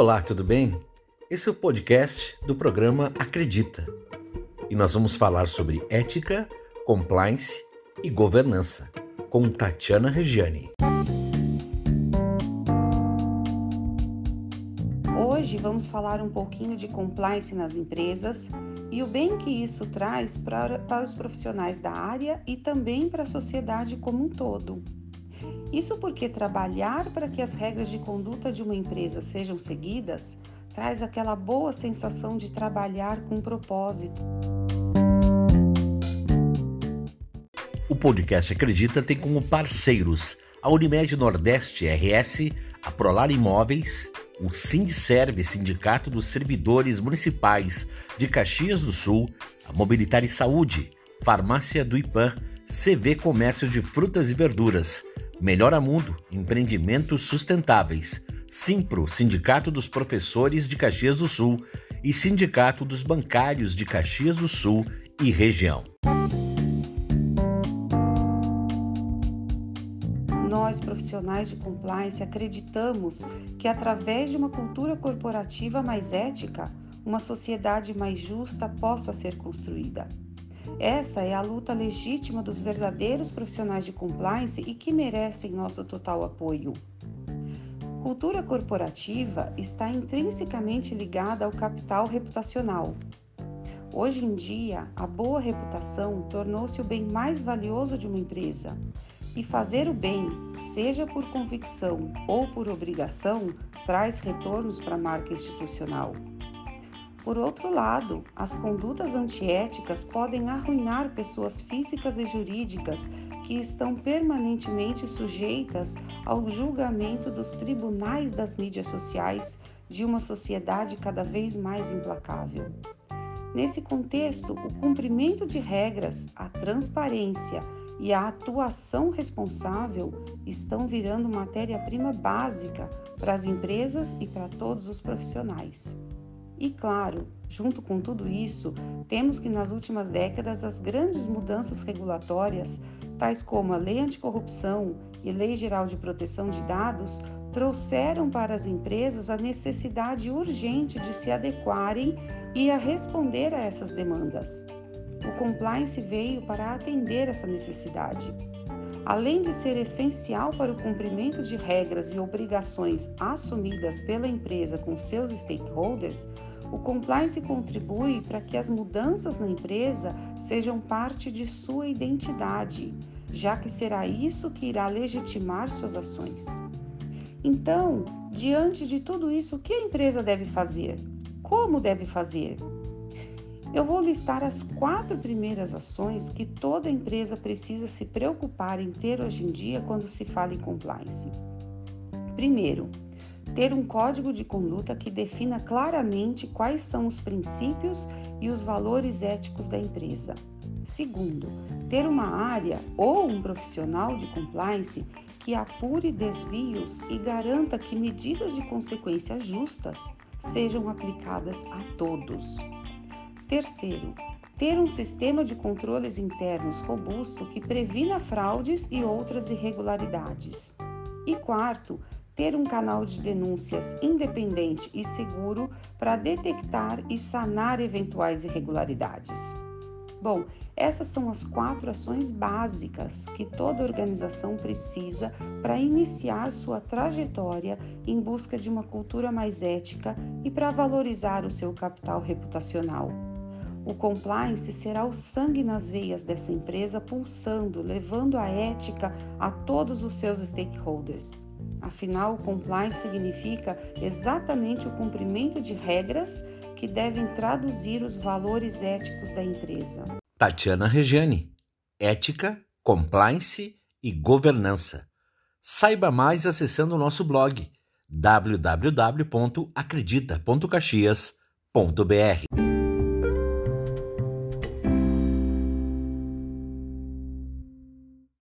Olá, tudo bem? Esse é o podcast do programa Acredita. E nós vamos falar sobre ética, compliance e governança com Tatiana Regiani. Hoje vamos falar um pouquinho de compliance nas empresas e o bem que isso traz para, para os profissionais da área e também para a sociedade como um todo. Isso porque trabalhar para que as regras de conduta de uma empresa sejam seguidas traz aquela boa sensação de trabalhar com propósito. O podcast Acredita tem como parceiros a Unimed Nordeste RS, a Prolar Imóveis, o Sindserve, Sindicato dos Servidores Municipais de Caxias do Sul, a Mobilitar e Saúde, Farmácia do IPAM, CV Comércio de Frutas e Verduras, Melhora Mundo, Empreendimentos Sustentáveis, Simpro, Sindicato dos Professores de Caxias do Sul e Sindicato dos Bancários de Caxias do Sul e região. Nós, profissionais de compliance, acreditamos que através de uma cultura corporativa mais ética, uma sociedade mais justa possa ser construída. Essa é a luta legítima dos verdadeiros profissionais de compliance e que merecem nosso total apoio. Cultura corporativa está intrinsecamente ligada ao capital reputacional. Hoje em dia, a boa reputação tornou-se o bem mais valioso de uma empresa. E fazer o bem, seja por convicção ou por obrigação, traz retornos para a marca institucional. Por outro lado, as condutas antiéticas podem arruinar pessoas físicas e jurídicas que estão permanentemente sujeitas ao julgamento dos tribunais das mídias sociais de uma sociedade cada vez mais implacável. Nesse contexto, o cumprimento de regras, a transparência e a atuação responsável estão virando matéria-prima básica para as empresas e para todos os profissionais. E claro, junto com tudo isso, temos que nas últimas décadas as grandes mudanças regulatórias, tais como a Lei Anticorrupção e Lei Geral de Proteção de Dados, trouxeram para as empresas a necessidade urgente de se adequarem e a responder a essas demandas. O compliance veio para atender essa necessidade. Além de ser essencial para o cumprimento de regras e obrigações assumidas pela empresa com seus stakeholders, o compliance contribui para que as mudanças na empresa sejam parte de sua identidade, já que será isso que irá legitimar suas ações. Então, diante de tudo isso, o que a empresa deve fazer? Como deve fazer? Eu vou listar as quatro primeiras ações que toda empresa precisa se preocupar em ter hoje em dia quando se fala em compliance. Primeiro, ter um código de conduta que defina claramente quais são os princípios e os valores éticos da empresa. Segundo, ter uma área ou um profissional de compliance que apure desvios e garanta que medidas de consequências justas sejam aplicadas a todos. Terceiro, ter um sistema de controles internos robusto que previna fraudes e outras irregularidades. E quarto, ter um canal de denúncias independente e seguro para detectar e sanar eventuais irregularidades. Bom, essas são as quatro ações básicas que toda organização precisa para iniciar sua trajetória em busca de uma cultura mais ética e para valorizar o seu capital reputacional. O compliance será o sangue nas veias dessa empresa pulsando, levando a ética a todos os seus stakeholders. Afinal, compliance significa exatamente o cumprimento de regras que devem traduzir os valores éticos da empresa. Tatiana Regiane, Ética, Compliance e Governança. Saiba mais acessando o nosso blog www.acredita.caxias.br.